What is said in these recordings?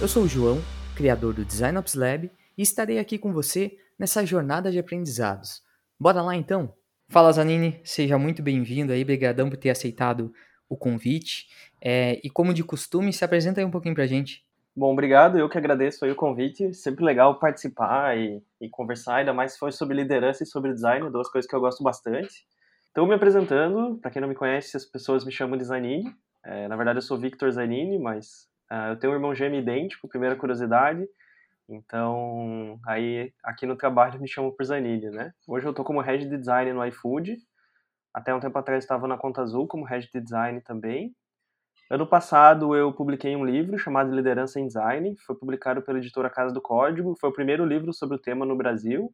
Eu sou o João, criador do Design Ops Lab, e estarei aqui com você nessa jornada de aprendizados. Bora lá então? Fala Zanini, seja muito bem-vindo aí, brigadão por ter aceitado o convite. É, e como de costume, se apresenta aí um pouquinho pra gente. Bom, obrigado, eu que agradeço aí o convite, sempre legal participar e, e conversar, ainda mais se for sobre liderança e sobre design, duas coisas que eu gosto bastante. Então, me apresentando, para quem não me conhece, as pessoas me chamam de Zanini, é, na verdade eu sou Victor Zanini, mas uh, eu tenho um irmão gêmeo idêntico, primeira curiosidade, então, aí aqui no trabalho me chamam por Zanini, né? Hoje eu tô como head de design no iFood. Até um tempo atrás estava na Conta Azul como head de design também. Ano passado eu publiquei um livro chamado Liderança em Design, foi publicado pela editora Casa do Código, foi o primeiro livro sobre o tema no Brasil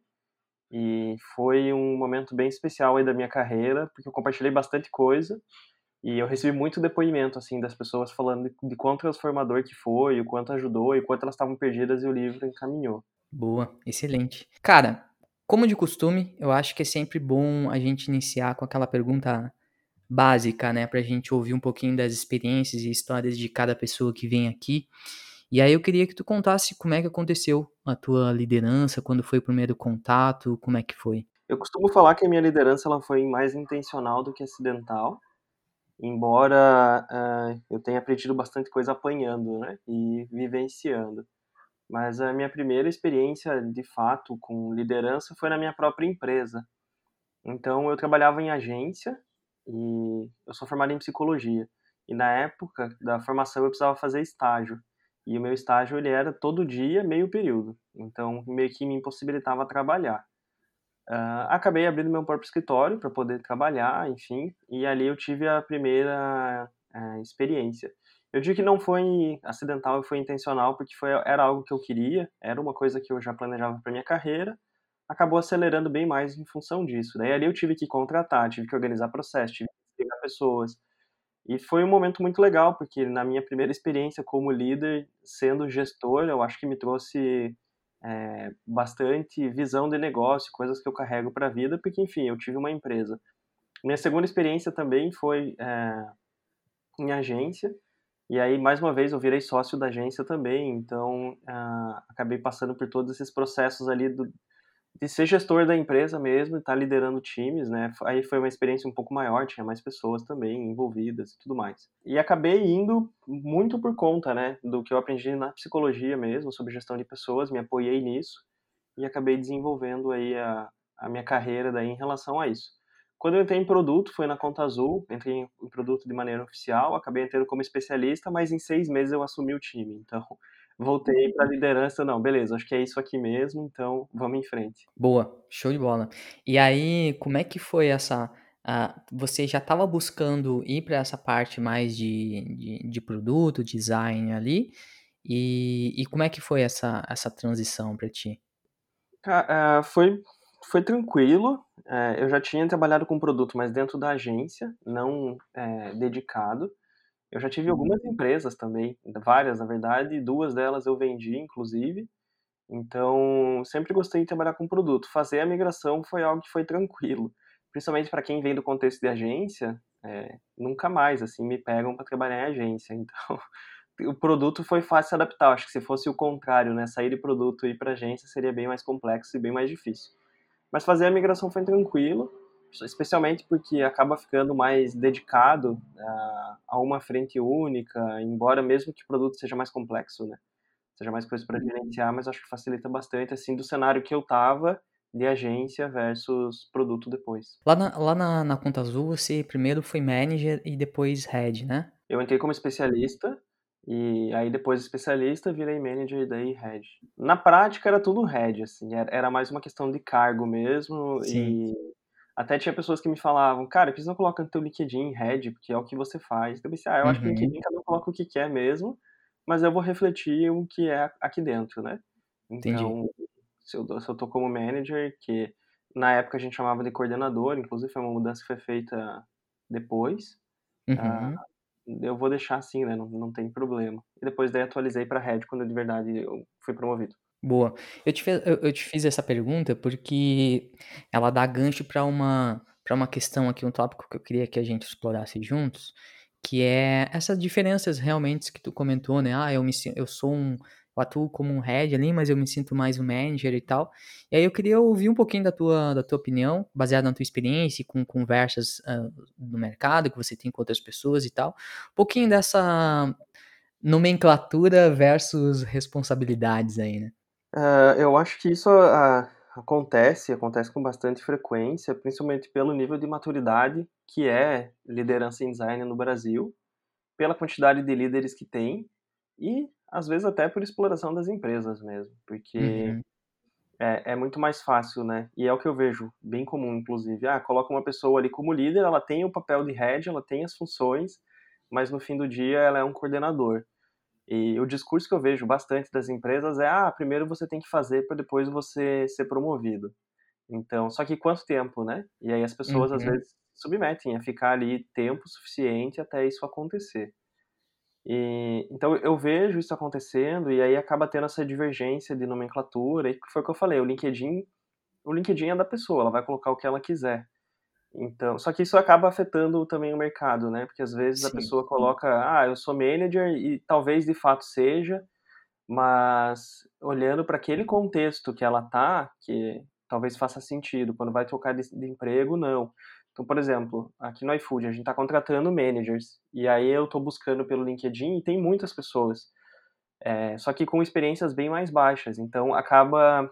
e foi um momento bem especial aí da minha carreira, porque eu compartilhei bastante coisa e eu recebi muito depoimento, assim, das pessoas falando de, quão transformador que foi, o quanto ajudou e o quanto elas estavam perdidas e o livro encaminhou. Boa, excelente. Cara, como de costume, eu acho que é sempre bom a gente iniciar com aquela pergunta básica, né, pra gente ouvir um pouquinho das experiências e histórias de cada pessoa que vem aqui. E aí eu queria que tu contasse como é que aconteceu a tua liderança, quando foi o primeiro contato, como é que foi? Eu costumo falar que a minha liderança ela foi mais intencional do que acidental embora uh, eu tenha aprendido bastante coisa apanhando, né, e vivenciando. Mas a minha primeira experiência, de fato, com liderança foi na minha própria empresa. Então, eu trabalhava em agência e eu sou formado em psicologia. E na época da formação eu precisava fazer estágio. E o meu estágio ele era todo dia, meio período. Então, meio que me impossibilitava trabalhar. Uh, acabei abrindo meu próprio escritório para poder trabalhar, enfim, e ali eu tive a primeira uh, experiência. Eu digo que não foi acidental, foi intencional, porque foi, era algo que eu queria, era uma coisa que eu já planejava para minha carreira, acabou acelerando bem mais em função disso. Daí ali eu tive que contratar, tive que organizar processo, tive que pegar pessoas. E foi um momento muito legal, porque na minha primeira experiência como líder, sendo gestor, eu acho que me trouxe é, bastante visão de negócio, coisas que eu carrego para a vida, porque, enfim, eu tive uma empresa. Minha segunda experiência também foi é, em agência, e aí, mais uma vez, eu virei sócio da agência também, então uh, acabei passando por todos esses processos ali do, de ser gestor da empresa mesmo estar tá liderando times, né? Aí foi uma experiência um pouco maior, tinha mais pessoas também envolvidas e tudo mais. E acabei indo muito por conta, né, do que eu aprendi na psicologia mesmo, sobre gestão de pessoas, me apoiei nisso e acabei desenvolvendo aí a, a minha carreira daí em relação a isso. Quando eu entrei em produto, foi na Conta Azul, entrei em produto de maneira oficial, acabei entrando como especialista, mas em seis meses eu assumi o time, então voltei para a liderança, não, beleza, acho que é isso aqui mesmo, então vamos em frente. Boa, show de bola. E aí, como é que foi essa. Uh, você já estava buscando ir para essa parte mais de, de, de, produto, design ali? E, e como é que foi essa, essa transição para ti? Uh, foi, foi tranquilo. Uh, eu já tinha trabalhado com produto, mas dentro da agência, não é, dedicado. Eu já tive algumas empresas também, várias na verdade, duas delas eu vendi inclusive. Então, sempre gostei de trabalhar com produto. Fazer a migração foi algo que foi tranquilo, principalmente para quem vem do contexto de agência, é, nunca mais assim me pegam para trabalhar em agência. Então, o produto foi fácil adaptar. Acho que se fosse o contrário, né, sair de produto e ir para agência seria bem mais complexo e bem mais difícil. Mas fazer a migração foi tranquilo especialmente porque acaba ficando mais dedicado a, a uma frente única, embora mesmo que o produto seja mais complexo, né? Seja mais coisa para uhum. gerenciar, mas acho que facilita bastante, assim, do cenário que eu tava de agência versus produto depois. Lá na, lá na, na Conta Azul, você primeiro foi manager e depois head, né? Eu entrei como especialista, e aí depois especialista, virei manager e daí head. Na prática era tudo head, assim, era mais uma questão de cargo mesmo Sim. e até tinha pessoas que me falavam, cara, por que você não coloca no teu LinkedIn Red, porque é o que você faz? Eu pensei, ah, eu uhum. acho que no LinkedIn cada um coloca o que quer mesmo, mas eu vou refletir o que é aqui dentro, né? Então, se eu, se eu tô como manager, que na época a gente chamava de coordenador, inclusive foi uma mudança que foi feita depois, uhum. uh, eu vou deixar assim, né? Não, não tem problema. E depois daí atualizei para Red quando de verdade eu fui promovido. Boa. Eu te, eu, eu te fiz essa pergunta porque ela dá gancho para uma, para uma questão aqui, um tópico que eu queria que a gente explorasse juntos, que é essas diferenças realmente que tu comentou, né? Ah, eu, me, eu sou um. Eu atuo como um head ali, mas eu me sinto mais um manager e tal. E aí eu queria ouvir um pouquinho da tua, da tua opinião, baseada na tua experiência e com conversas uh, no mercado que você tem com outras pessoas e tal. Um pouquinho dessa nomenclatura versus responsabilidades aí, né? Uh, eu acho que isso uh, acontece, acontece com bastante frequência, principalmente pelo nível de maturidade que é liderança em design no Brasil, pela quantidade de líderes que tem e às vezes até por exploração das empresas mesmo, porque uhum. é, é, muito mais fácil, né? E é o que eu vejo, bem comum, inclusive. Ah, coloca uma pessoa ali como líder, ela tem o papel de head, ela tem as funções, mas no fim do dia ela é um coordenador. E o discurso que eu vejo bastante das empresas é: ah, primeiro você tem que fazer para depois você ser promovido. Então, só que quanto tempo, né? E aí as pessoas uhum. às vezes submetem a ficar ali tempo suficiente até isso acontecer. E, então eu vejo isso acontecendo e aí acaba tendo essa divergência de nomenclatura, e foi o que eu falei, o LinkedIn, o LinkedIn é da pessoa, ela vai colocar o que ela quiser. Então, só que isso acaba afetando também o mercado, né? Porque às vezes Sim. a pessoa coloca, ah, eu sou manager e talvez de fato seja, mas olhando para aquele contexto que ela tá, que talvez faça sentido, quando vai trocar de, de emprego, não. Então, por exemplo, aqui no iFood a gente está contratando managers e aí eu estou buscando pelo LinkedIn e tem muitas pessoas, é, só que com experiências bem mais baixas. Então acaba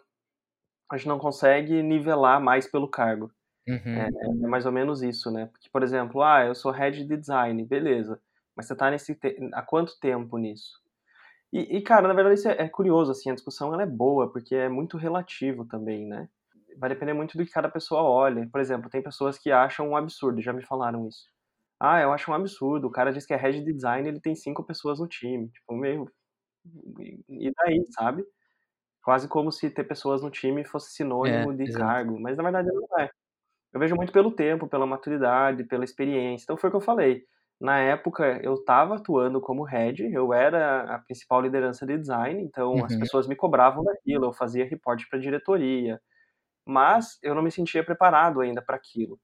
a gente não consegue nivelar mais pelo cargo. Uhum. É, é, mais ou menos isso, né? Porque, por exemplo, ah, eu sou head de design, beleza. Mas você tá nesse te... há quanto tempo nisso? E, e, cara, na verdade isso é, é, curioso, assim, a discussão ela é boa, porque é muito relativo também, né? Vai depender muito do que cada pessoa olha. Por exemplo, tem pessoas que acham um absurdo, já me falaram isso. Ah, eu acho um absurdo, o cara diz que é head de design ele tem cinco pessoas no time. Tipo, meio... E daí, sabe? Quase como se ter pessoas no time fosse sinônimo é, de exato. cargo, mas na verdade não é. Eu vejo muito pelo tempo, pela maturidade, pela experiência. Então foi o que eu falei. Na época eu estava atuando como head, eu era a principal liderança de design, então uhum. as pessoas me cobravam daquilo, eu fazia reporte para a diretoria, mas eu não me sentia preparado ainda para aquilo,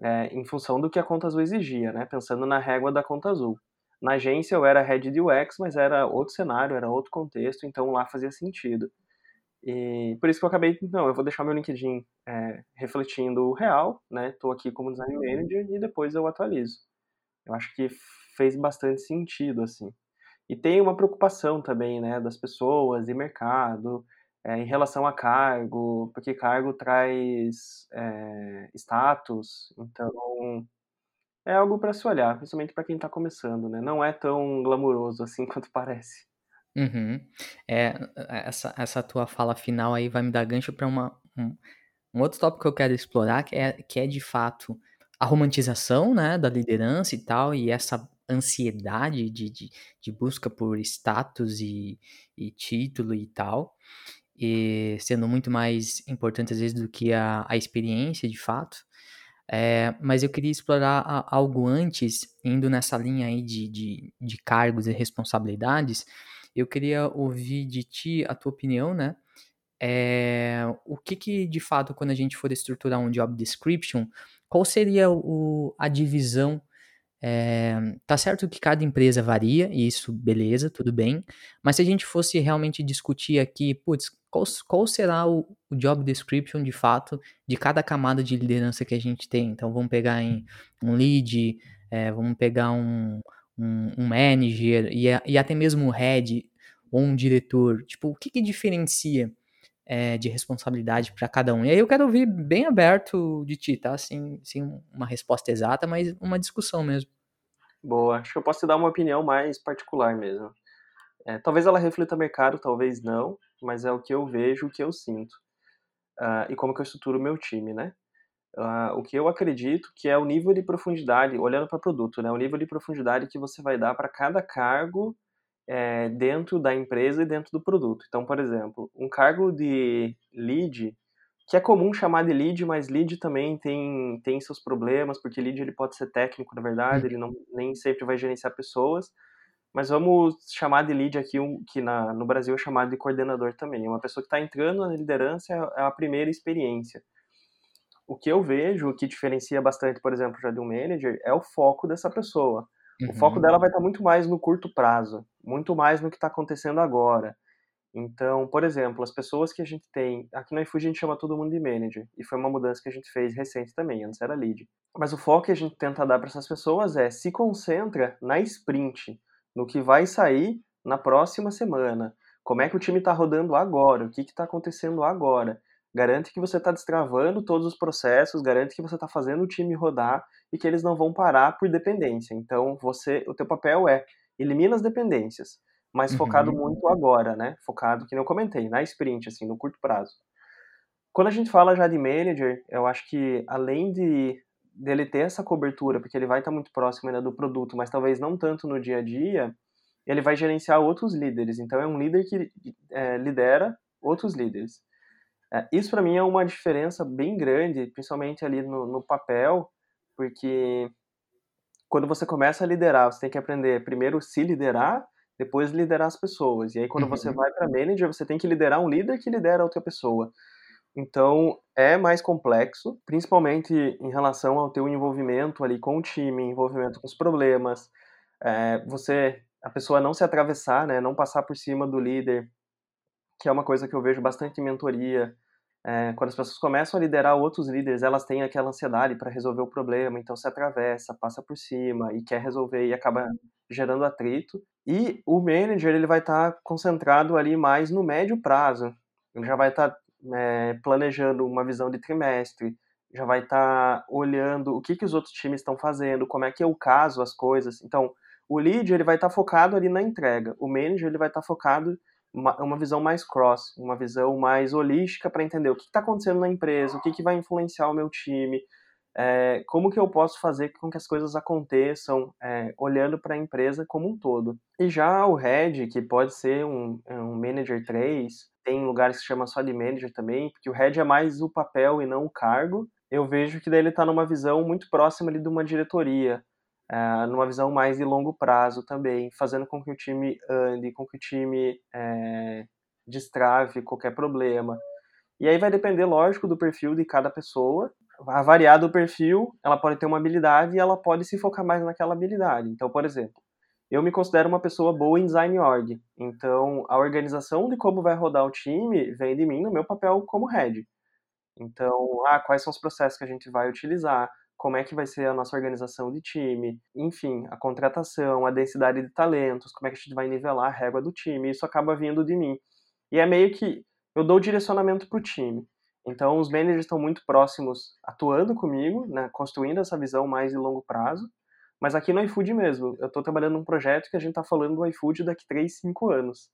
é, em função do que a Conta Azul exigia, né? Pensando na régua da Conta Azul. Na agência eu era head de UX, mas era outro cenário, era outro contexto, então lá fazia sentido. E por isso que eu acabei, não, eu vou deixar meu LinkedIn é, refletindo o real, né? Estou aqui como design uhum. manager e depois eu atualizo. Eu acho que fez bastante sentido, assim. E tem uma preocupação também, né, das pessoas e mercado é, em relação a cargo, porque cargo traz é, status, então é algo para se olhar, principalmente para quem está começando, né? Não é tão glamuroso assim quanto parece. Uhum. É, essa, essa tua fala final aí vai me dar gancho para uma, um, um outro tópico que eu quero explorar, que é, que é de fato a romantização né, da liderança e tal, e essa ansiedade de, de, de busca por status e, e título e tal, e sendo muito mais importante às vezes do que a, a experiência de fato. É, mas eu queria explorar a, algo antes, indo nessa linha aí de, de, de cargos e responsabilidades, eu queria ouvir de ti a tua opinião, né? É, o que que, de fato, quando a gente for estruturar um job description, qual seria o, a divisão? É, tá certo que cada empresa varia, e isso, beleza, tudo bem, mas se a gente fosse realmente discutir aqui, putz, qual, qual será o, o, job description de fato de cada camada de liderança que a gente tem? Então, vamos pegar em um lead, é, vamos pegar um, um, um manager e, e, até mesmo um head ou um diretor? Tipo, o que, que diferencia é, de responsabilidade para cada um? E aí eu quero ouvir bem aberto de ti, tá? Sem, sem uma resposta exata, mas uma discussão mesmo. Boa, acho que eu posso te dar uma opinião mais particular mesmo. É, talvez ela reflita mercado, talvez não, mas é o que eu vejo, o que eu sinto. Uh, e como que eu estruturo o meu time, né? Uh, o que eu acredito que é o nível de profundidade, olhando para produto, né, o nível de profundidade que você vai dar para cada cargo é, dentro da empresa e dentro do produto. Então, por exemplo, um cargo de lead, que é comum chamar de lead, mas lead também tem, tem seus problemas, porque lead ele pode ser técnico, na verdade, ele não, nem sempre vai gerenciar pessoas, mas vamos chamar de lead aqui, um, que na, no Brasil é chamado de coordenador também. É uma pessoa que está entrando na liderança, é a primeira experiência o que eu vejo, o que diferencia bastante, por exemplo, já de um manager, é o foco dessa pessoa. Uhum. O foco uhum. dela vai estar muito mais no curto prazo, muito mais no que está acontecendo agora. Então, por exemplo, as pessoas que a gente tem, aqui no iFood a gente chama todo mundo de manager, e foi uma mudança que a gente fez recente também, antes era lead. Mas o foco que a gente tenta dar para essas pessoas é se concentra na sprint, no que vai sair na próxima semana. Como é que o time está rodando agora? O que está acontecendo agora? Garante que você está destravando todos os processos, garante que você está fazendo o time rodar e que eles não vão parar por dependência. Então, você, o teu papel é elimina as dependências mas focado uhum. muito agora, né? Focado, que eu comentei, na sprint, assim, no curto prazo. Quando a gente fala já de manager, eu acho que além de dele ter essa cobertura, porque ele vai estar muito próximo ainda do produto, mas talvez não tanto no dia a dia, ele vai gerenciar outros líderes. Então é um líder que é, lidera outros líderes. É, isso para mim é uma diferença bem grande, principalmente ali no, no papel, porque quando você começa a liderar, você tem que aprender primeiro se liderar depois liderar as pessoas. E aí, quando uhum. você vai para manager, você tem que liderar um líder que lidera outra pessoa. Então, é mais complexo, principalmente em relação ao teu envolvimento ali com o time, envolvimento com os problemas, é, você, a pessoa não se atravessar, né, não passar por cima do líder, que é uma coisa que eu vejo bastante em mentoria, é, quando as pessoas começam a liderar outros líderes, elas têm aquela ansiedade para resolver o problema, então se atravessa, passa por cima e quer resolver e acaba gerando atrito. E o manager ele vai estar tá concentrado ali mais no médio prazo, ele já vai estar tá, é, planejando uma visão de trimestre, já vai estar tá olhando o que, que os outros times estão fazendo, como é que é o caso, as coisas. Então, o lead ele vai estar tá focado ali na entrega, o manager ele vai estar tá focado uma, uma visão mais cross, uma visão mais holística para entender o que está acontecendo na empresa, o que, que vai influenciar o meu time, é, como que eu posso fazer com que as coisas aconteçam, é, olhando para a empresa como um todo. E já o head, que pode ser um, é, um manager 3, tem lugares que se chama só de manager também, porque o head é mais o papel e não o cargo. Eu vejo que daí ele está numa visão muito próxima ali de uma diretoria, é, numa visão mais de longo prazo também, fazendo com que o time ande, com que o time é, destrave qualquer problema. E aí vai depender, lógico, do perfil de cada pessoa. A variar do perfil, ela pode ter uma habilidade e ela pode se focar mais naquela habilidade. Então, por exemplo, eu me considero uma pessoa boa em design org. Então, a organização de como vai rodar o time vem de mim no meu papel como head. Então, ah, quais são os processos que a gente vai utilizar? Como é que vai ser a nossa organização de time, enfim, a contratação, a densidade de talentos, como é que a gente vai nivelar a régua do time, isso acaba vindo de mim. E é meio que eu dou direcionamento para o time. Então, os managers estão muito próximos, atuando comigo, né, construindo essa visão mais de longo prazo. Mas aqui no iFood mesmo, eu estou trabalhando num projeto que a gente está falando do iFood daqui 3, 5 anos.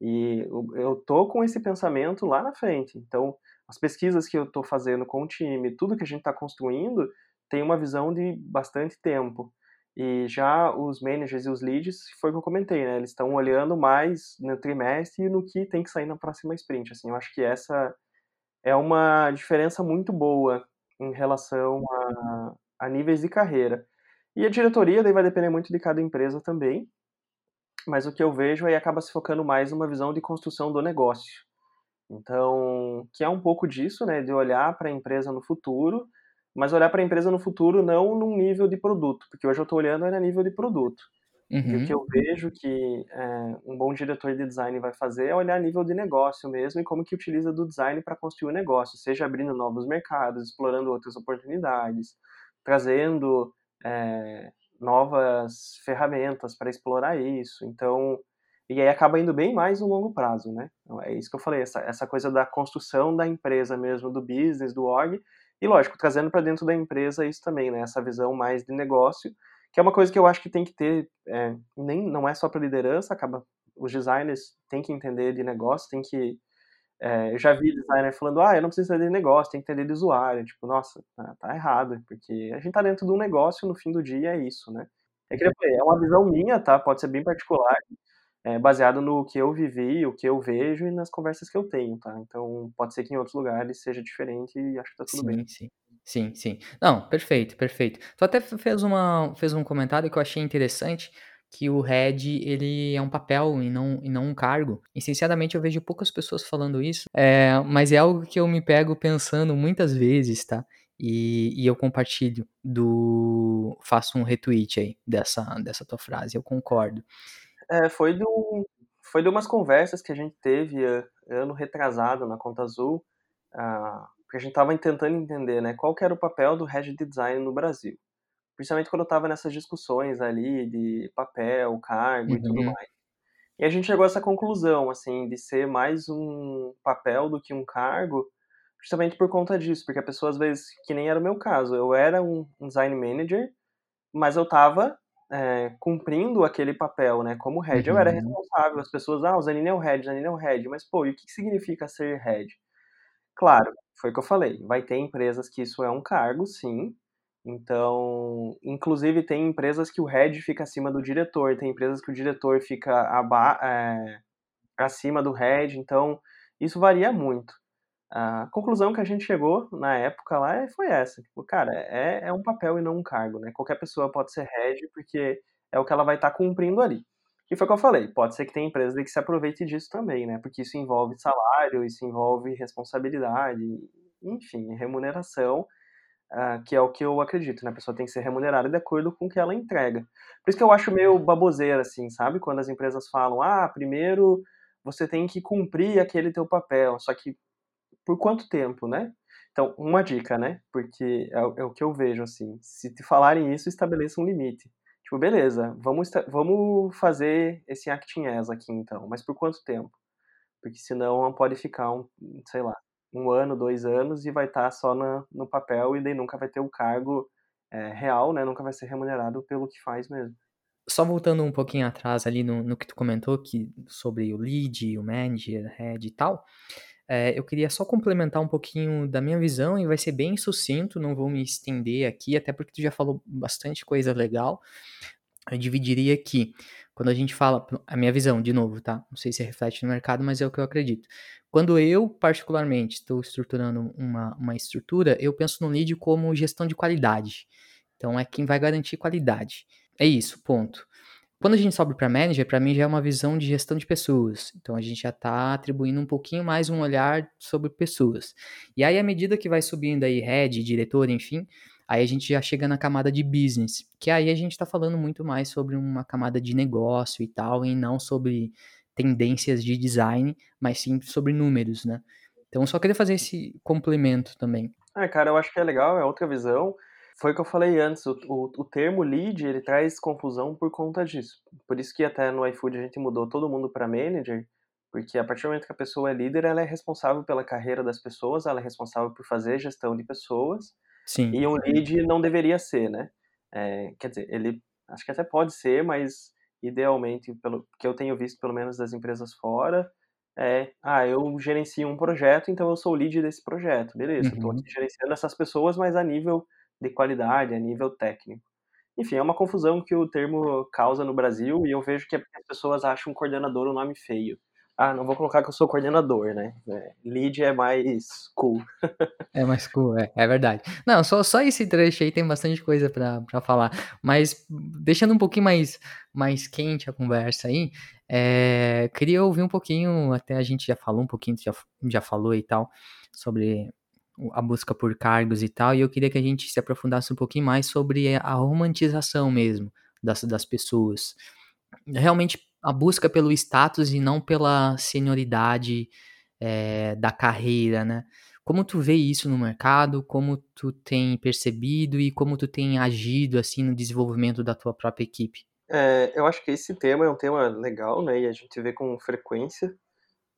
E eu estou com esse pensamento lá na frente. Então, as pesquisas que eu estou fazendo com o time, tudo que a gente está construindo, tem uma visão de bastante tempo. E já os managers e os leads, foi o que eu comentei, né? Eles estão olhando mais no trimestre e no que tem que sair na próxima sprint. Assim, eu acho que essa é uma diferença muito boa em relação a, a níveis de carreira. E a diretoria daí vai depender muito de cada empresa também, mas o que eu vejo aí acaba se focando mais numa visão de construção do negócio. Então, que é um pouco disso, né, de olhar para a empresa no futuro mas olhar para a empresa no futuro não num nível de produto, porque hoje eu estou olhando é nível de produto. Uhum. E o uhum. que eu vejo que é, um bom diretor de design vai fazer é olhar a nível de negócio mesmo e como que utiliza do design para construir o negócio, seja abrindo novos mercados, explorando outras oportunidades, trazendo é, novas ferramentas para explorar isso. Então, e aí acaba indo bem mais no longo prazo, né? Então, é isso que eu falei, essa, essa coisa da construção da empresa mesmo, do business, do org, e lógico, trazendo para dentro da empresa isso também, né? Essa visão mais de negócio, que é uma coisa que eu acho que tem que ter, é, nem não é só para liderança, acaba os designers têm que entender de negócio, tem que é, eu já vi designer falando, ah, eu não preciso entender de negócio, tem que entender de usuário. Tipo, nossa, tá, tá, errado, porque a gente tá dentro de um negócio, no fim do dia é isso, né? É que é uma visão minha, tá? Pode ser bem particular, é, baseado no que eu vivi, o que eu vejo e nas conversas que eu tenho, tá? Então, pode ser que em outros lugares seja diferente e acho que tá tudo sim, bem. Sim, sim, sim. Não, perfeito, perfeito. Tu até fez, uma, fez um comentário que eu achei interessante, que o head, ele é um papel e não, e não um cargo. E, sinceramente, eu vejo poucas pessoas falando isso, é, mas é algo que eu me pego pensando muitas vezes, tá? e, e eu compartilho do. faço um retweet aí dessa, dessa tua frase, eu concordo. É, foi do, foi de umas conversas que a gente teve eh, ano retrasado na Conta Azul, uh, porque a gente estava tentando entender né, qual que era o papel do Head Design no Brasil. Principalmente quando eu estava nessas discussões ali de papel, cargo uhum. e tudo uhum. mais. E a gente chegou a essa conclusão, assim, de ser mais um papel do que um cargo, justamente por conta disso, porque a pessoa às vezes, que nem era o meu caso, eu era um design manager, mas eu estava é, cumprindo aquele papel, né? Como head, uhum. eu era uhum. responsável. As pessoas, ah, o Zanini é o head, o Zanini é o head. Mas, pô, e o que significa ser head? Claro, foi o que eu falei. Vai ter empresas que isso é um cargo, sim. Então, inclusive tem empresas que o head fica acima do diretor, tem empresas que o diretor fica é, acima do head. Então, isso varia muito. A conclusão que a gente chegou na época lá foi essa. Tipo, cara, é, é um papel e não um cargo, né? Qualquer pessoa pode ser head porque é o que ela vai estar tá cumprindo ali. E foi o que eu falei, pode ser que tenha empresas que se aproveite disso também, né? Porque isso envolve salário, isso envolve responsabilidade, enfim, remuneração, uh, que é o que eu acredito, né? A pessoa tem que ser remunerada de acordo com o que ela entrega. Por isso que eu acho meio baboseira, assim, sabe? Quando as empresas falam, ah, primeiro você tem que cumprir aquele teu papel, só que por quanto tempo, né? Então, uma dica, né? Porque é, é o que eu vejo, assim. Se te falarem isso, estabeleça um limite. Tipo, beleza, vamos, vamos fazer esse acting as aqui, então. Mas por quanto tempo? Porque senão pode ficar, um, sei lá, um ano, dois anos e vai estar tá só na, no papel e daí nunca vai ter o cargo é, real, né? Nunca vai ser remunerado pelo que faz mesmo. Só voltando um pouquinho atrás ali no, no que tu comentou que, sobre o lead, o manager, head e tal, é, eu queria só complementar um pouquinho da minha visão e vai ser bem sucinto, não vou me estender aqui, até porque tu já falou bastante coisa legal. Eu dividiria aqui, quando a gente fala, a minha visão, de novo, tá? Não sei se reflete no mercado, mas é o que eu acredito. Quando eu, particularmente, estou estruturando uma, uma estrutura, eu penso no lead como gestão de qualidade. Então, é quem vai garantir qualidade. É isso, ponto. Quando a gente sobe para manager, para mim já é uma visão de gestão de pessoas. Então a gente já está atribuindo um pouquinho mais um olhar sobre pessoas. E aí, à medida que vai subindo aí head, diretor, enfim, aí a gente já chega na camada de business, que aí a gente está falando muito mais sobre uma camada de negócio e tal, e não sobre tendências de design, mas sim sobre números, né? Então, só queria fazer esse complemento também. É, cara, eu acho que é legal, é outra visão. Foi o que eu falei antes, o, o, o, termo lead, ele traz confusão por conta disso. Por isso que até no iFood a gente mudou todo mundo para manager, porque a partir do momento que a pessoa é líder, ela é responsável pela carreira das pessoas, ela é responsável por fazer gestão de pessoas. Sim. E um lead não deveria ser, né? É, quer dizer, ele acho que até pode ser, mas idealmente, pelo que eu tenho visto pelo menos das empresas fora, é, ah, eu gerencio um projeto, então eu sou o lead desse projeto. Beleza, uhum. estou aqui gerenciando essas pessoas, mas a nível de qualidade, a nível técnico. Enfim, é uma confusão que o termo causa no Brasil e eu vejo que as pessoas acham coordenador um nome feio. Ah, não vou colocar que eu sou coordenador, né? É, lead é mais cool. é mais cool, é, é verdade. Não, só, só esse trecho aí tem bastante coisa para falar. Mas deixando um pouquinho mais, mais quente a conversa aí, é, queria ouvir um pouquinho, até a gente já falou um pouquinho, já, já falou e tal, sobre a busca por cargos e tal, e eu queria que a gente se aprofundasse um pouquinho mais sobre a romantização mesmo das, das pessoas. Realmente a busca pelo status e não pela senioridade é, da carreira, né? Como tu vê isso no mercado, como tu tem percebido e como tu tem agido assim no desenvolvimento da tua própria equipe? É, eu acho que esse tema é um tema legal, né? E a gente vê com frequência,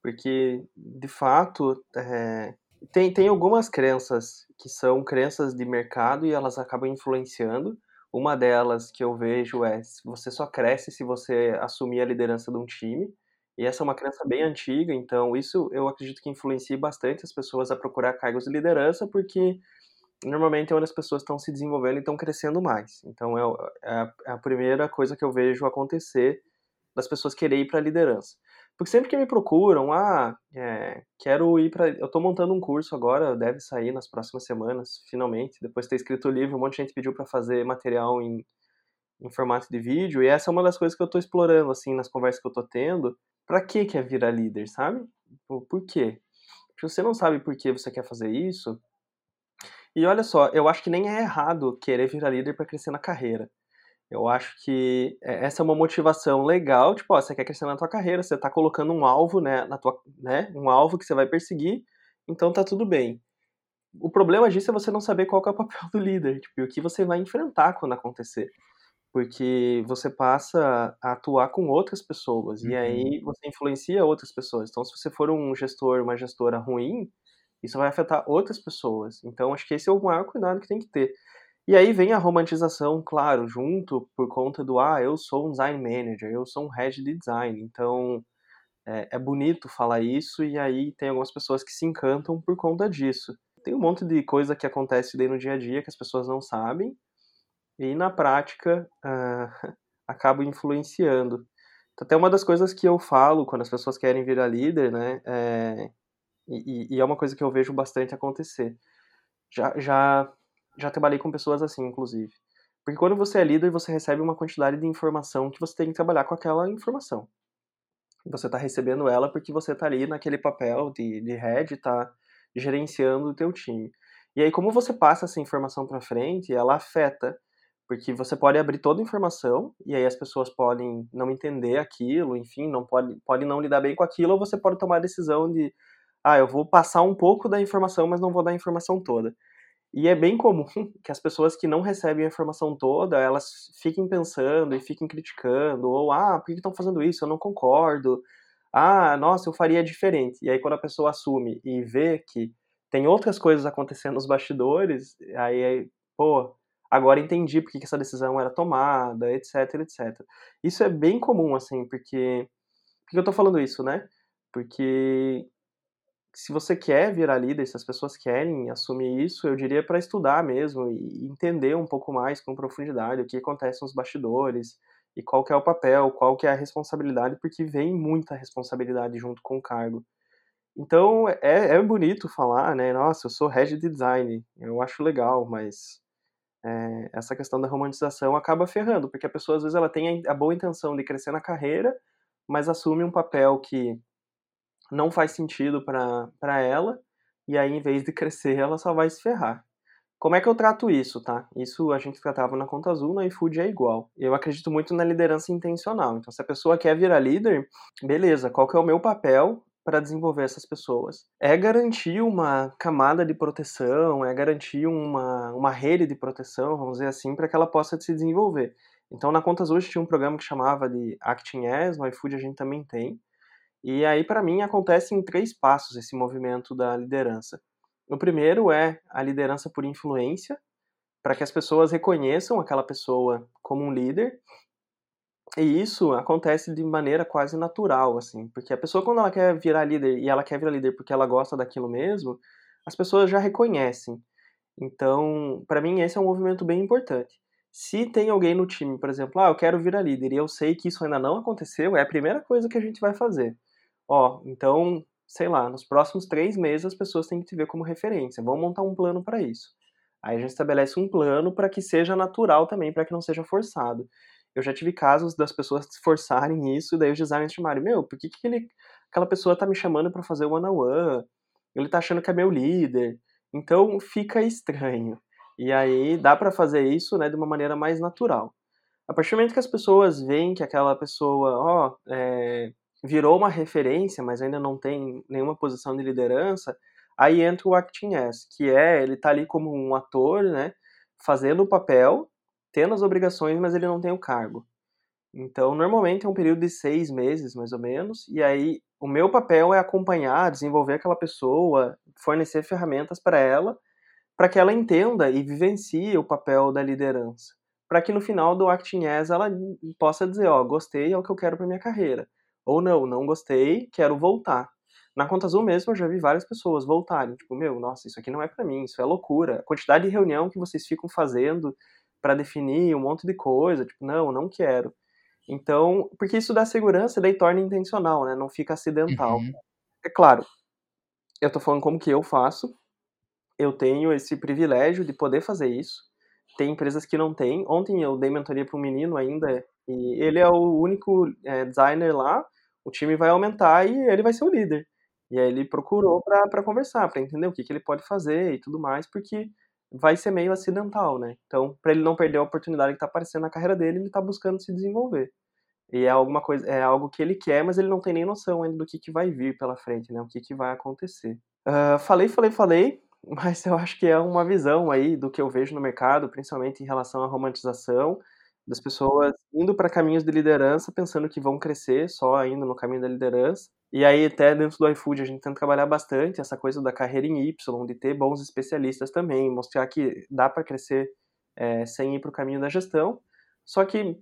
porque de fato é, tem, tem algumas crenças que são crenças de mercado e elas acabam influenciando. Uma delas que eu vejo é você só cresce se você assumir a liderança de um time. E essa é uma crença bem antiga, então isso eu acredito que influencia bastante as pessoas a procurar cargos de liderança, porque normalmente é onde as pessoas estão se desenvolvendo e estão crescendo mais. Então é, é, é a primeira coisa que eu vejo acontecer das pessoas querer ir para a liderança. Porque sempre que me procuram, ah, é, quero ir para. Eu estou montando um curso agora, deve sair nas próximas semanas, finalmente. Depois de ter escrito o livro, um monte de gente pediu para fazer material em, em formato de vídeo, e essa é uma das coisas que eu estou explorando, assim, nas conversas que eu estou tendo. Para que quer virar líder, sabe? Por quê? Se você não sabe por que você quer fazer isso, E olha só, eu acho que nem é errado querer virar líder para crescer na carreira. Eu acho que é, essa é uma motivação legal, tipo, ó, você quer crescer na tua carreira, você tá colocando um alvo, né, na tua, né, um alvo que você vai perseguir, então tá tudo bem. O problema disso é você não saber qual é o papel do líder, tipo, e o que você vai enfrentar quando acontecer. Porque você passa a atuar com outras pessoas, uhum. e aí você influencia outras pessoas. Então, se você for um gestor, uma gestora ruim, isso vai afetar outras pessoas. Então, acho que esse é o maior cuidado que tem que ter. E aí vem a romantização, claro, junto por conta do ah, eu sou um design manager, eu sou um head de design. Então é, é bonito falar isso e aí tem algumas pessoas que se encantam por conta disso. Tem um monte de coisa que acontece daí no dia a dia que as pessoas não sabem e na prática uh, acaba influenciando. Então, até uma das coisas que eu falo quando as pessoas querem virar líder, né, é, e, e é uma coisa que eu vejo bastante acontecer. Já, já já trabalhei com pessoas assim, inclusive. Porque quando você é líder, você recebe uma quantidade de informação que você tem que trabalhar com aquela informação. Você está recebendo ela porque você está ali naquele papel de, de head, está gerenciando o teu time. E aí, como você passa essa informação para frente, ela afeta, porque você pode abrir toda a informação e aí as pessoas podem não entender aquilo, enfim, não pode, pode não lidar bem com aquilo, ou você pode tomar a decisão de, ah, eu vou passar um pouco da informação, mas não vou dar a informação toda. E é bem comum que as pessoas que não recebem a informação toda, elas fiquem pensando e fiquem criticando, ou, ah, por que estão fazendo isso? Eu não concordo. Ah, nossa, eu faria diferente. E aí quando a pessoa assume e vê que tem outras coisas acontecendo nos bastidores, aí, pô, agora entendi por que essa decisão era tomada, etc, etc. Isso é bem comum, assim, porque... Por que eu tô falando isso, né? Porque se você quer virar líder, se as pessoas querem assumir isso, eu diria para estudar mesmo e entender um pouco mais com profundidade o que acontece nos bastidores e qual que é o papel, qual que é a responsabilidade, porque vem muita responsabilidade junto com o cargo. Então é, é bonito falar, né? Nossa, eu sou head de design, eu acho legal, mas é, essa questão da romantização acaba ferrando, porque a pessoa às vezes ela tem a boa intenção de crescer na carreira, mas assume um papel que não faz sentido para ela, e aí em vez de crescer, ela só vai se ferrar. Como é que eu trato isso, tá? Isso a gente tratava na conta azul, na iFood é igual. Eu acredito muito na liderança intencional. Então, se a pessoa quer virar líder, beleza, qual que é o meu papel para desenvolver essas pessoas? É garantir uma camada de proteção, é garantir uma, uma rede de proteção, vamos dizer assim, para que ela possa se desenvolver. Então, na Contas hoje tinha um programa que chamava de Acting As, no iFood a gente também tem, e aí, para mim, acontece em três passos esse movimento da liderança. O primeiro é a liderança por influência, para que as pessoas reconheçam aquela pessoa como um líder. E isso acontece de maneira quase natural, assim, porque a pessoa quando ela quer virar líder e ela quer virar líder porque ela gosta daquilo mesmo, as pessoas já reconhecem. Então, para mim esse é um movimento bem importante. Se tem alguém no time, por exemplo, ah, eu quero virar líder e eu sei que isso ainda não aconteceu, é a primeira coisa que a gente vai fazer ó, então, sei lá, nos próximos três meses as pessoas têm que te ver como referência. Vamos montar um plano para isso. Aí a gente estabelece um plano para que seja natural também, para que não seja forçado. Eu já tive casos das pessoas forçarem isso, e daí os designers chamaram, meu, por que, que ele, aquela pessoa tá me chamando para fazer o one-on-one? Ele tá achando que é meu líder. Então fica estranho. E aí dá para fazer isso, né, de uma maneira mais natural. A partir do momento que as pessoas veem que aquela pessoa, ó, é, virou uma referência, mas ainda não tem nenhuma posição de liderança, aí entra o acting as, que é ele tá ali como um ator, né, fazendo o papel, tendo as obrigações, mas ele não tem o cargo. Então, normalmente é um período de seis meses, mais ou menos, e aí o meu papel é acompanhar, desenvolver aquela pessoa, fornecer ferramentas para ela, para que ela entenda e vivencie o papel da liderança, para que no final do acting as ela possa dizer, ó, gostei, é o que eu quero para minha carreira. Ou não, não gostei, quero voltar. Na Conta Azul mesmo eu já vi várias pessoas voltarem, tipo, meu, nossa, isso aqui não é para mim, isso é loucura. A quantidade de reunião que vocês ficam fazendo para definir um monte de coisa, tipo, não, não quero. Então, porque isso dá segurança e daí torna intencional, né? Não fica acidental. Uhum. É claro, eu tô falando como que eu faço. Eu tenho esse privilégio de poder fazer isso. Tem empresas que não têm. Ontem eu dei mentoria para um menino ainda, e ele é o único é, designer lá o time vai aumentar e ele vai ser o líder. E aí ele procurou para conversar, para entender o que, que ele pode fazer e tudo mais, porque vai ser meio acidental, né? Então, para ele não perder a oportunidade que está aparecendo na carreira dele, ele está buscando se desenvolver. E é alguma coisa, é algo que ele quer, mas ele não tem nem noção ainda do que, que vai vir pela frente, né? O que, que vai acontecer. Uh, falei, falei, falei, mas eu acho que é uma visão aí do que eu vejo no mercado, principalmente em relação à romantização das pessoas indo para caminhos de liderança, pensando que vão crescer só ainda no caminho da liderança. E aí, até dentro do iFood, a gente tenta trabalhar bastante essa coisa da carreira em Y, de ter bons especialistas também, mostrar que dá para crescer é, sem ir para o caminho da gestão. Só que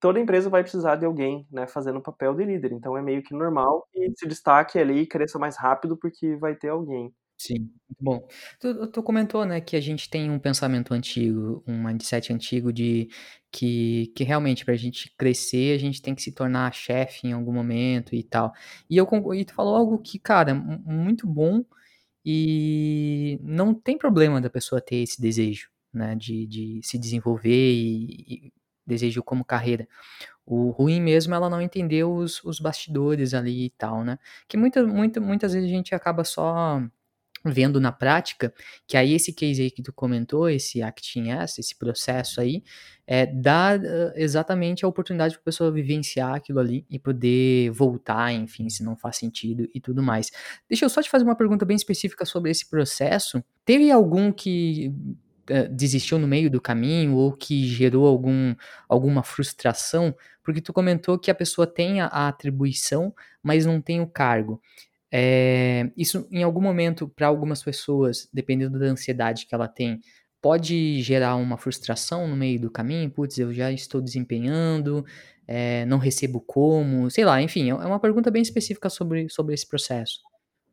toda empresa vai precisar de alguém né, fazendo o papel de líder, então é meio que normal que se destaque ali e cresça mais rápido porque vai ter alguém. Sim, muito bom. Tu, tu comentou, né, que a gente tem um pensamento antigo, um mindset antigo de que, que realmente para a gente crescer a gente tem que se tornar chefe em algum momento e tal. E eu e tu falou algo que, cara, muito bom e não tem problema da pessoa ter esse desejo, né, de, de se desenvolver e, e desejo como carreira. O ruim mesmo é ela não entender os, os bastidores ali e tal, né? Que muita, muita, muitas vezes a gente acaba só vendo na prática, que aí esse case aí que tu comentou, esse Acting S, esse processo aí, é, dá uh, exatamente a oportunidade para a pessoa vivenciar aquilo ali e poder voltar, enfim, se não faz sentido e tudo mais. Deixa eu só te fazer uma pergunta bem específica sobre esse processo. Teve algum que uh, desistiu no meio do caminho ou que gerou algum, alguma frustração? Porque tu comentou que a pessoa tem a, a atribuição, mas não tem o cargo. É, isso, em algum momento, para algumas pessoas, dependendo da ansiedade que ela tem, pode gerar uma frustração no meio do caminho. Putz, eu já estou desempenhando, é, não recebo como, sei lá, enfim, é uma pergunta bem específica sobre, sobre esse processo.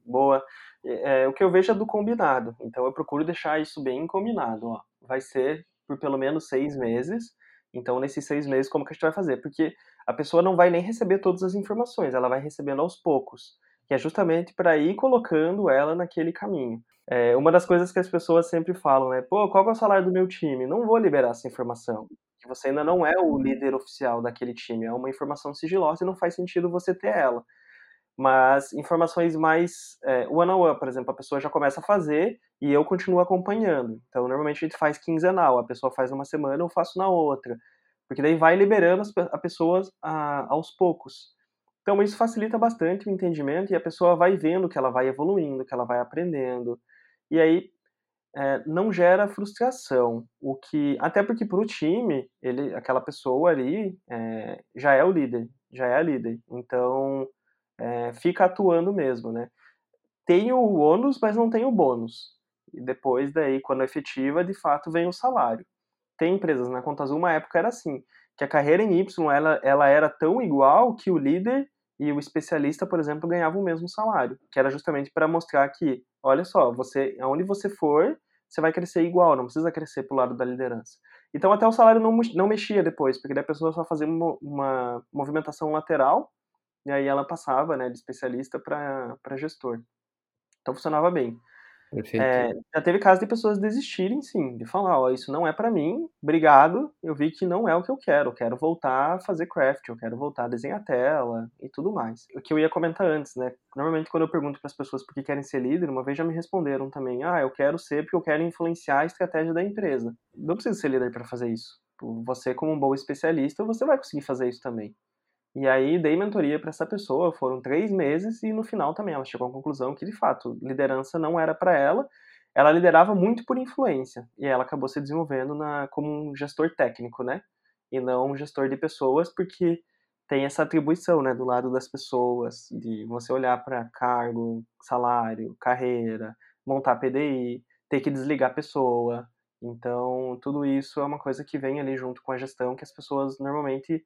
Boa. É, o que eu vejo é do combinado, então eu procuro deixar isso bem combinado. Ó. Vai ser por pelo menos seis meses. Então, nesses seis meses, como que a gente vai fazer? Porque a pessoa não vai nem receber todas as informações, ela vai recebendo aos poucos que é justamente para ir colocando ela naquele caminho. É, uma das coisas que as pessoas sempre falam é, pô, qual é o salário do meu time? Não vou liberar essa informação, que você ainda não é o líder oficial daquele time, é uma informação sigilosa e não faz sentido você ter ela. Mas informações mais é, one on one, por exemplo, a pessoa já começa a fazer e eu continuo acompanhando. Então, normalmente a gente faz quinzenal, a pessoa faz numa semana, eu faço na outra. Porque daí vai liberando a pessoas a, aos poucos. Então, isso facilita bastante o entendimento e a pessoa vai vendo que ela vai evoluindo, que ela vai aprendendo. E aí, é, não gera frustração. O que, até porque para o time, ele, aquela pessoa ali é, já é o líder, já é a líder. Então, é, fica atuando mesmo, né? Tem o ônus, mas não tem o bônus. E depois daí, quando efetiva, de fato vem o salário. Tem empresas, na Conta Azul, uma época era assim, que a carreira em Y, ela, ela era tão igual que o líder e o especialista, por exemplo, ganhava o mesmo salário, que era justamente para mostrar que, olha só, você, aonde você for, você vai crescer igual, não precisa crescer pro lado da liderança. Então até o salário não, não mexia depois, porque daí a pessoa só fazia uma, uma movimentação lateral e aí ela passava, né, de especialista para gestor. Então funcionava bem. É, já teve casos de pessoas desistirem, sim, de falar, ó, isso não é para mim, obrigado, eu vi que não é o que eu quero, eu quero voltar a fazer craft, eu quero voltar a desenhar tela e tudo mais. O que eu ia comentar antes, né, normalmente quando eu pergunto para as pessoas por que querem ser líder, uma vez já me responderam também, ah, eu quero ser porque eu quero influenciar a estratégia da empresa. Não precisa ser líder para fazer isso. Você, como um bom especialista, você vai conseguir fazer isso também. E aí dei mentoria para essa pessoa, foram três meses e no final também ela chegou à conclusão que de fato liderança não era para ela. Ela liderava muito por influência e ela acabou se desenvolvendo na, como um gestor técnico, né? E não um gestor de pessoas, porque tem essa atribuição, né, do lado das pessoas, de você olhar para cargo, salário, carreira, montar PDI, ter que desligar a pessoa. Então, tudo isso é uma coisa que vem ali junto com a gestão que as pessoas normalmente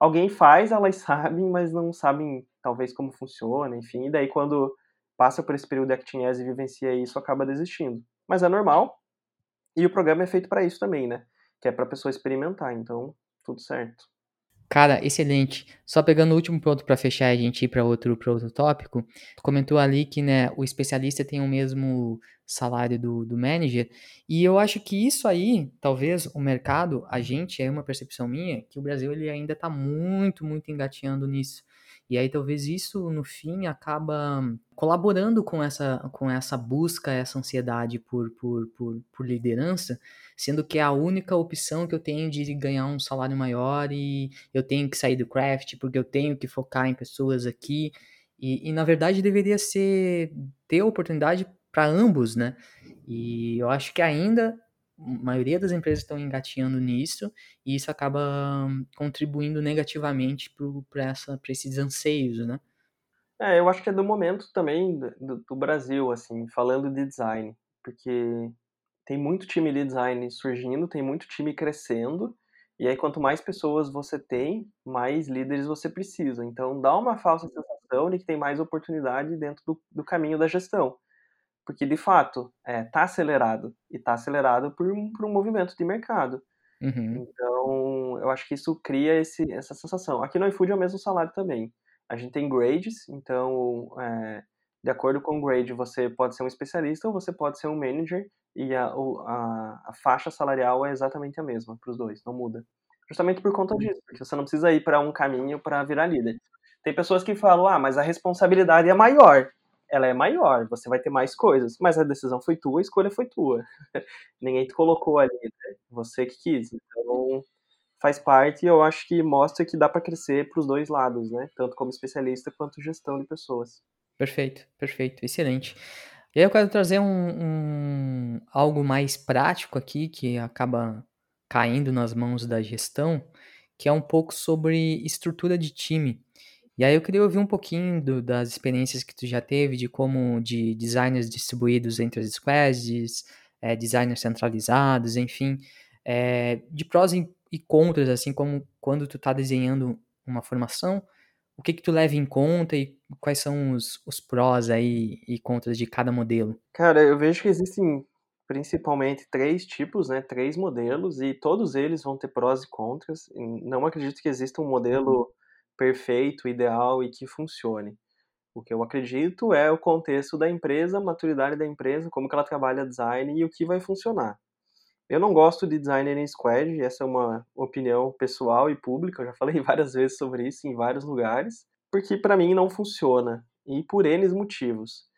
alguém faz, elas sabem, mas não sabem talvez como funciona, enfim, e daí quando passa por esse período de actinese e vivencia isso, acaba desistindo. Mas é normal, e o programa é feito para isso também, né? Que é para a pessoa experimentar, então tudo certo. Cara, excelente. Só pegando o último ponto para fechar a gente ir para outro, outro tópico, tu comentou ali que né, o especialista tem o mesmo salário do, do manager, e eu acho que isso aí, talvez o mercado, a gente, é uma percepção minha, que o Brasil ele ainda está muito, muito engateando nisso. E aí talvez isso no fim acaba colaborando com essa, com essa busca, essa ansiedade por, por, por, por liderança, sendo que é a única opção que eu tenho de ganhar um salário maior e eu tenho que sair do craft porque eu tenho que focar em pessoas aqui. E, e na verdade deveria ser ter oportunidade para ambos, né? E eu acho que ainda maioria das empresas estão engatinhando nisso e isso acaba contribuindo negativamente para esses anseios, né? É, eu acho que é do momento também do, do, Brasil, assim, falando de design, porque tem muito time de design surgindo, tem muito time crescendo, e aí quanto mais pessoas você tem, mais líderes você precisa. Então dá uma falsa sensação de que tem mais oportunidade dentro do, do caminho da gestão porque de fato está é, acelerado e está acelerado por um, por um movimento de mercado. Uhum. Então, eu acho que isso cria esse, essa sensação. Aqui no iFood é o mesmo salário também. A gente tem grades, então, é, de acordo com o grade, você pode ser um especialista ou você pode ser um manager, e a, a, a faixa salarial é exatamente a mesma para os dois, não muda. Justamente por conta disso, porque você não precisa ir para um caminho para virar líder. Tem pessoas que falam, ah, mas a responsabilidade é maior ela é maior, você vai ter mais coisas, mas a decisão foi tua, a escolha foi tua. Ninguém te colocou ali, né? você que quis. Então, faz parte e eu acho que mostra que dá para crescer para os dois lados, né? Tanto como especialista quanto gestão de pessoas. Perfeito, perfeito, excelente. E aí eu quero trazer um, um, algo mais prático aqui que acaba caindo nas mãos da gestão, que é um pouco sobre estrutura de time. E aí eu queria ouvir um pouquinho do, das experiências que tu já teve, de como de designers distribuídos entre as squads, é, designers centralizados, enfim, é, de prós e, e contras, assim como quando tu está desenhando uma formação, o que que tu leva em conta e quais são os, os prós aí e contras de cada modelo? Cara, eu vejo que existem principalmente três tipos, né, três modelos e todos eles vão ter prós e contras. Não acredito que exista um modelo perfeito, ideal e que funcione. O que eu acredito é o contexto da empresa, a maturidade da empresa, como que ela trabalha design e o que vai funcionar. Eu não gosto de designer em squad, essa é uma opinião pessoal e pública, eu já falei várias vezes sobre isso em vários lugares, porque para mim não funciona, e por N motivos.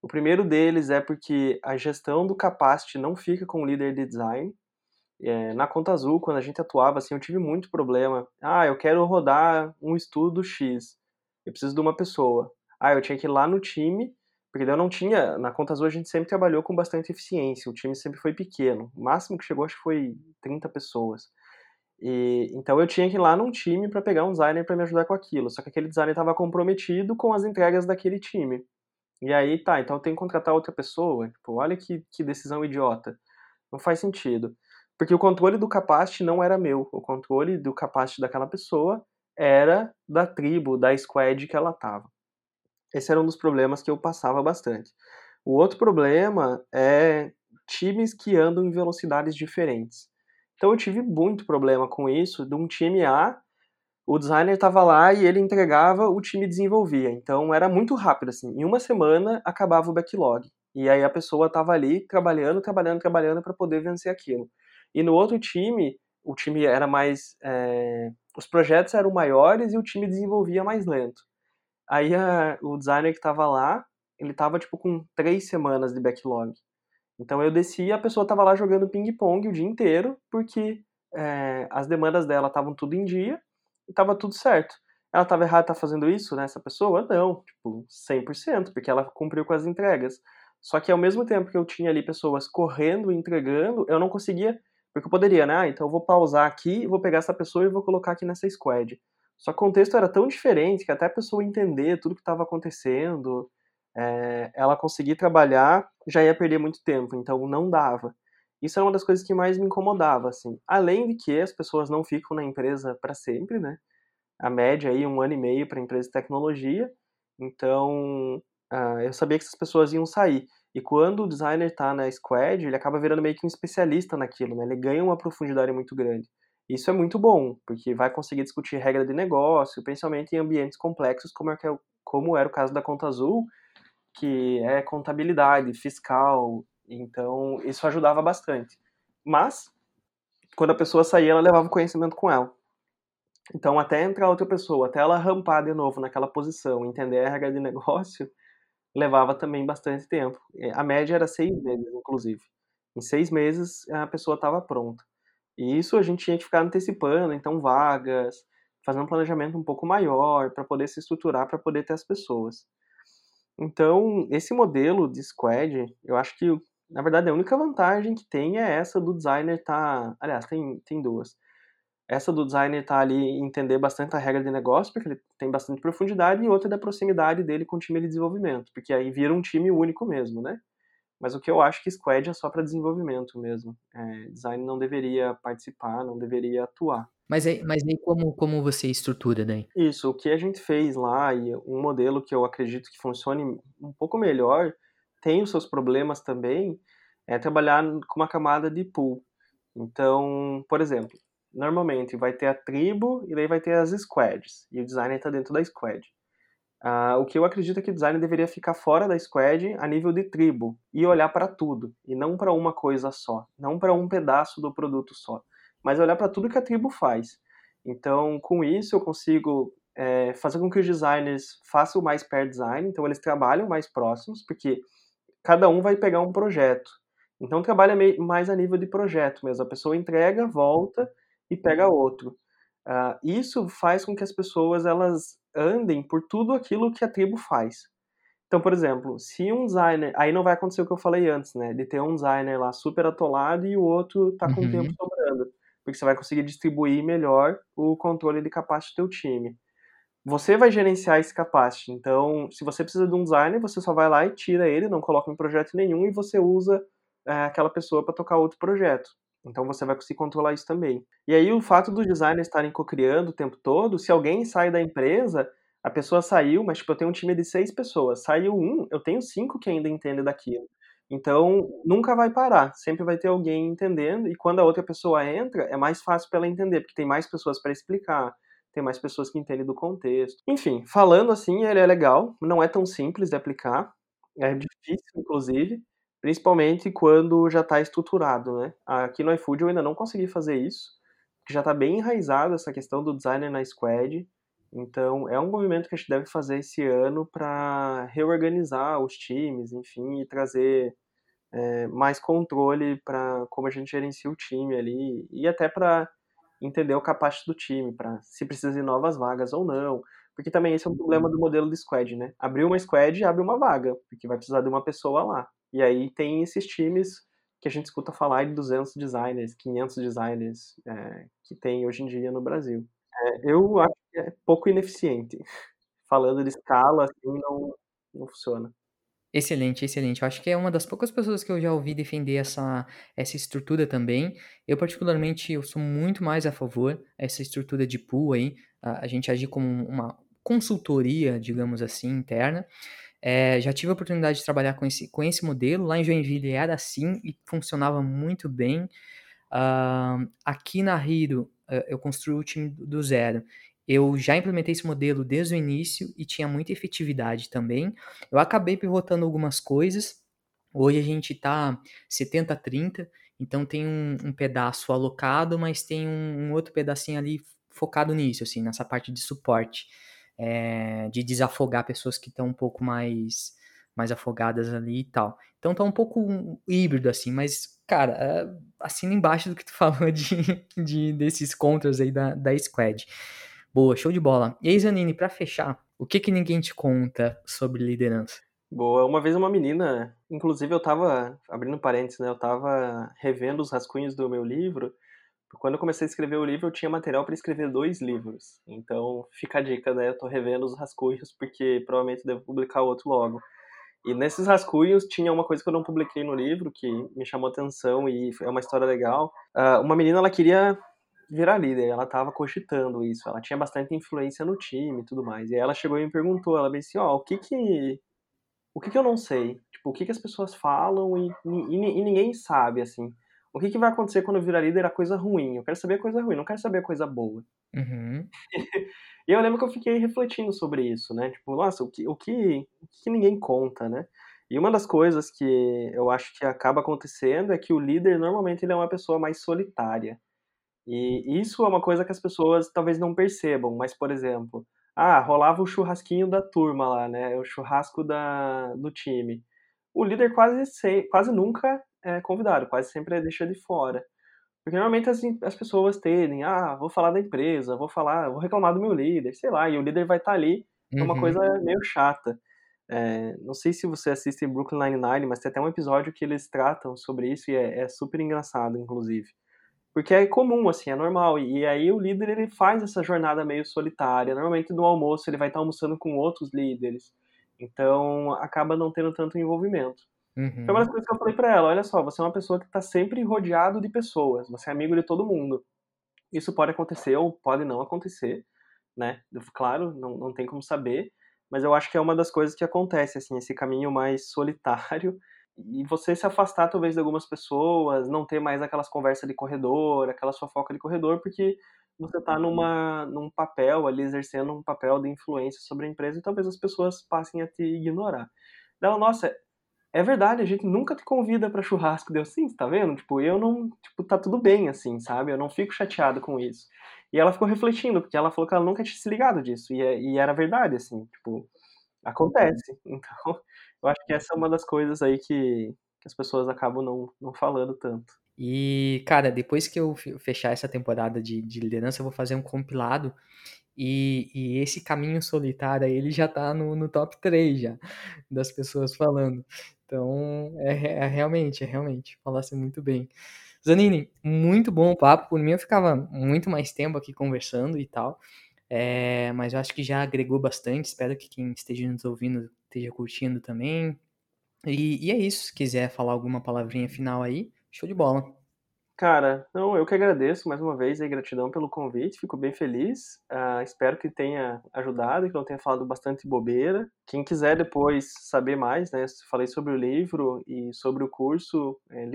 O primeiro deles é porque a gestão do capacity não fica com o líder de design, é, na Conta Azul, quando a gente atuava, assim, eu tive muito problema. Ah, eu quero rodar um estudo X. Eu preciso de uma pessoa. Ah, eu tinha que ir lá no time, porque eu não tinha. Na Conta Azul a gente sempre trabalhou com bastante eficiência. O time sempre foi pequeno. O máximo que chegou acho que foi 30 pessoas. E, então eu tinha que ir lá num time para pegar um designer para me ajudar com aquilo. Só que aquele designer estava comprometido com as entregas daquele time. E aí, tá, então eu tenho que contratar outra pessoa. Tipo, olha que, que decisão idiota. Não faz sentido. Porque o controle do capacity não era meu. O controle do capacity daquela pessoa era da tribo, da squad que ela estava. Esse era um dos problemas que eu passava bastante. O outro problema é times que andam em velocidades diferentes. Então eu tive muito problema com isso, de um time A, o designer estava lá e ele entregava, o time desenvolvia. Então era muito rápido assim. Em uma semana acabava o backlog. E aí a pessoa estava ali trabalhando, trabalhando, trabalhando para poder vencer aquilo. E no outro time, o time era mais. É, os projetos eram maiores e o time desenvolvia mais lento. Aí a, o designer que estava lá, ele estava tipo com três semanas de backlog. Então eu desci e a pessoa estava lá jogando ping-pong o dia inteiro, porque é, as demandas dela estavam tudo em dia e estava tudo certo. Ela estava errada, tá fazendo isso, né, essa pessoa? Não, tipo, 100%, porque ela cumpriu com as entregas. Só que ao mesmo tempo que eu tinha ali pessoas correndo e entregando, eu não conseguia porque eu poderia, né? Ah, então eu vou pausar aqui, vou pegar essa pessoa e vou colocar aqui nessa squad. Só que o contexto era tão diferente que até a pessoa entender tudo que estava acontecendo, é, ela conseguir trabalhar, já ia perder muito tempo, então não dava. Isso era uma das coisas que mais me incomodava, assim. Além de que as pessoas não ficam na empresa para sempre, né? A média aí um ano e meio para empresa de tecnologia. Então, uh, eu sabia que essas pessoas iam sair. E quando o designer está na squad, ele acaba virando meio que um especialista naquilo, né? Ele ganha uma profundidade muito grande. Isso é muito bom, porque vai conseguir discutir regra de negócio, principalmente em ambientes complexos, como, é, é como era o caso da Conta Azul, que é contabilidade, fiscal. Então, isso ajudava bastante. Mas, quando a pessoa saía, ela levava o conhecimento com ela. Então, até entrar outra pessoa, até ela rampar de novo naquela posição, entender a regra de negócio, levava também bastante tempo. A média era seis meses, inclusive. Em seis meses, a pessoa estava pronta. E isso a gente tinha que ficar antecipando, então, vagas, fazer um planejamento um pouco maior para poder se estruturar, para poder ter as pessoas. Então, esse modelo de squad, eu acho que, na verdade, a única vantagem que tem é essa do designer tá, aliás, tem, tem duas. Essa do designer tá ali entender bastante a regra de negócio, porque ele tem bastante profundidade, e outra da proximidade dele com o time de desenvolvimento, porque aí vira um time único mesmo, né? Mas o que eu acho que squad é só para desenvolvimento mesmo. É, design não deveria participar, não deveria atuar. Mas aí, mas aí como, como você estrutura daí? Isso, o que a gente fez lá, e um modelo que eu acredito que funcione um pouco melhor, tem os seus problemas também, é trabalhar com uma camada de pool. Então, por exemplo, normalmente vai ter a tribo e daí vai ter as squads, e o designer está dentro da squad. Uh, o que eu acredito é que o designer deveria ficar fora da squad a nível de tribo e olhar para tudo, e não para uma coisa só, não para um pedaço do produto só, mas olhar para tudo que a tribo faz. Então, com isso, eu consigo é, fazer com que os designers façam mais pair design, então eles trabalham mais próximos, porque cada um vai pegar um projeto. Então, trabalha mais a nível de projeto mesmo. A pessoa entrega, volta e pega outro. Uh, isso faz com que as pessoas elas andem por tudo aquilo que a tribo faz. Então, por exemplo, se um designer. Aí não vai acontecer o que eu falei antes, né? De ter um designer lá super atolado e o outro tá com uhum. tempo sobrando. Porque você vai conseguir distribuir melhor o controle de capacity do teu time. Você vai gerenciar esse capacity. Então, se você precisa de um designer, você só vai lá e tira ele, não coloca em projeto nenhum e você usa é, aquela pessoa para tocar outro projeto. Então você vai conseguir controlar isso também. E aí o fato dos designers estarem co-criando o tempo todo, se alguém sai da empresa, a pessoa saiu, mas tipo, eu tenho um time de seis pessoas, saiu um, eu tenho cinco que ainda entendem daquilo. Então nunca vai parar, sempre vai ter alguém entendendo, e quando a outra pessoa entra, é mais fácil para ela entender, porque tem mais pessoas para explicar, tem mais pessoas que entendem do contexto. Enfim, falando assim, ele é legal, não é tão simples de aplicar, é difícil, inclusive, Principalmente quando já está estruturado, né? Aqui no iFood eu ainda não consegui fazer isso, já está bem enraizado essa questão do designer na squad. Então, é um movimento que a gente deve fazer esse ano para reorganizar os times, enfim, e trazer é, mais controle para como a gente gerencia o time ali e até para entender o capacete do time, para se precisa de novas vagas ou não. Porque também esse é um problema do modelo de squad, né? Abrir uma squad abre uma vaga, porque vai precisar de uma pessoa lá. E aí tem esses times que a gente escuta falar de 200 designers, 500 designers é, que tem hoje em dia no Brasil. É, eu acho que é pouco ineficiente. Falando de escala, assim, não, não funciona. Excelente, excelente. Eu acho que é uma das poucas pessoas que eu já ouvi defender essa, essa estrutura também. Eu, particularmente, eu sou muito mais a favor dessa estrutura de pool aí. A, a gente agir como uma consultoria, digamos assim, interna. É, já tive a oportunidade de trabalhar com esse, com esse modelo. Lá em Joinville era assim e funcionava muito bem. Uh, aqui na Hiro, uh, eu construí o time do zero. Eu já implementei esse modelo desde o início e tinha muita efetividade também. Eu acabei pivotando algumas coisas. Hoje a gente está 70-30, então tem um, um, pedaço alocado, mas tem um, um outro pedacinho ali focado nisso, assim, nessa parte de suporte é, de desafogar pessoas que estão um pouco mais mais afogadas ali e tal. Então tá um pouco híbrido assim, mas cara, é, assina embaixo do que tu falou de, de desses contras aí da, da Squad. Boa, show de bola. E aí, Zanini, pra fechar, o que que ninguém te conta sobre liderança? Boa, uma vez uma menina, inclusive eu tava, abrindo parênteses, né, eu tava revendo os rascunhos do meu livro, quando eu comecei a escrever o livro, eu tinha material para escrever dois livros. Então, fica a dica, né? Eu tô revendo os rascunhos porque provavelmente devo publicar outro logo. E nesses rascunhos tinha uma coisa que eu não publiquei no livro que me chamou atenção e é uma história legal. Uh, uma menina, ela queria virar líder, ela estava cogitando isso, ela tinha bastante influência no time e tudo mais. E ela chegou e me perguntou, ela disse, ó, oh, o que que o que que eu não sei? Tipo, o que que as pessoas falam e, e, e ninguém sabe, assim. O que, que vai acontecer quando eu virar líder a coisa ruim? Eu quero saber a coisa ruim, não quero saber a coisa boa. Uhum. e eu lembro que eu fiquei refletindo sobre isso, né? Tipo, nossa, o que, o que, o que ninguém conta, né? E uma das coisas que eu acho que acaba acontecendo é que o líder normalmente ele é uma pessoa mais solitária. E isso é uma coisa que as pessoas talvez não percebam, mas, por exemplo, ah, rolava o churrasquinho da turma lá, né? O churrasco da, do time. O líder quase, se, quase nunca é convidado, quase sempre é deixa de fora. Porque normalmente as, as pessoas tendem, ah, vou falar da empresa, vou falar, vou reclamar do meu líder, sei lá, e o líder vai estar tá ali, é uma uhum. coisa meio chata. É, não sei se você assiste Brooklyn Nine-Nine, mas tem até um episódio que eles tratam sobre isso e é, é super engraçado, inclusive. Porque é comum, assim, é normal. E aí o líder ele faz essa jornada meio solitária. Normalmente no almoço ele vai estar almoçando com outros líderes. Então acaba não tendo tanto envolvimento. Uhum. Foi uma das coisas que eu falei para ela: olha só, você é uma pessoa que está sempre rodeado de pessoas, você é amigo de todo mundo. Isso pode acontecer ou pode não acontecer, né? Claro, não, não tem como saber, mas eu acho que é uma das coisas que acontece, assim, esse caminho mais solitário e você se afastar talvez de algumas pessoas, não ter mais aquelas conversas de corredor, aquela fofoca de corredor, porque você está numa num papel ali exercendo um papel de influência sobre a empresa e talvez as pessoas passem a te ignorar. Ela, nossa, é verdade, a gente nunca te convida para churrasco, deu sim, tá vendo? Tipo, eu não, tipo, tá tudo bem assim, sabe? Eu não fico chateado com isso. E ela ficou refletindo, porque ela falou que ela nunca tinha se ligado disso, e, é, e era verdade, assim, tipo, acontece. Então, eu acho que essa é uma das coisas aí que, que as pessoas acabam não, não falando tanto. E, cara, depois que eu fechar essa temporada de, de liderança, eu vou fazer um compilado. E, e esse caminho solitário aí, ele já tá no, no top 3 já, das pessoas falando. Então, é, é realmente, é realmente, falasse muito bem. Zanini, muito bom o papo. Por mim, eu ficava muito mais tempo aqui conversando e tal. É, mas eu acho que já agregou bastante. Espero que quem esteja nos ouvindo esteja curtindo também. E, e é isso. Se quiser falar alguma palavrinha final aí, show de bola. Cara, não, eu que agradeço mais uma vez e gratidão pelo convite, fico bem feliz. Uh, espero que tenha ajudado, que não tenha falado bastante bobeira. Quem quiser depois saber mais, né, falei sobre o livro e sobre o curso, é.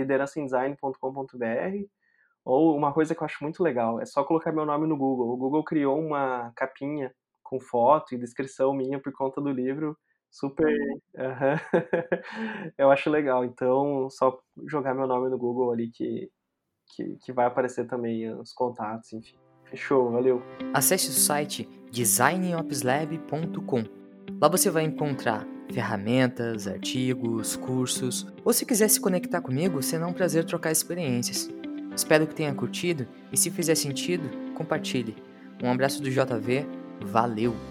Ou uma coisa que eu acho muito legal, é só colocar meu nome no Google. O Google criou uma capinha com foto e descrição minha por conta do livro. Super. Uhum. eu acho legal. Então, só jogar meu nome no Google ali que, que, que vai aparecer também os contatos, enfim. Fechou, valeu. Acesse o site designopslab.com. Lá você vai encontrar ferramentas, artigos, cursos, ou se quiser se conectar comigo, será um prazer trocar experiências. Espero que tenha curtido e se fizer sentido, compartilhe. Um abraço do JV, valeu!